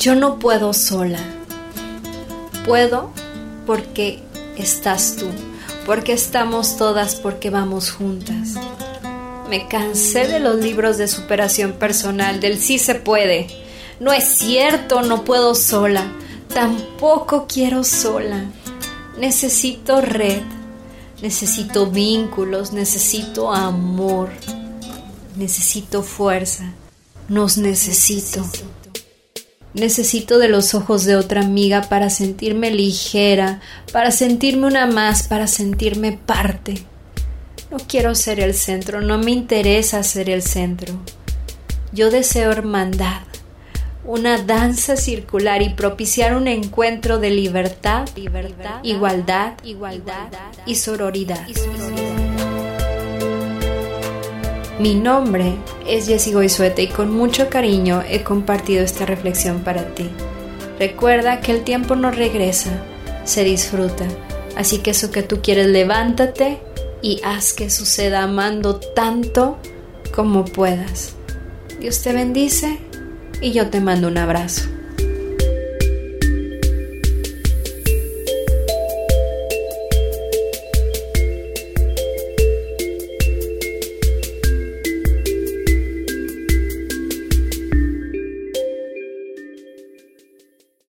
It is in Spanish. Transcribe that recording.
Yo no puedo sola. Puedo porque estás tú, porque estamos todas, porque vamos juntas. Me cansé de los libros de superación personal, del sí se puede. No es cierto, no puedo sola. Tampoco quiero sola. Necesito red, necesito vínculos, necesito amor, necesito fuerza. Nos necesito. Necesito de los ojos de otra amiga para sentirme ligera, para sentirme una más, para sentirme parte. No quiero ser el centro, no me interesa ser el centro. Yo deseo hermandad, una danza circular y propiciar un encuentro de libertad, igualdad, igualdad y sororidad. Mi nombre es Jessie Goizueta y con mucho cariño he compartido esta reflexión para ti. Recuerda que el tiempo no regresa, se disfruta. Así que eso que tú quieres, levántate y haz que suceda amando tanto como puedas. Dios te bendice y yo te mando un abrazo.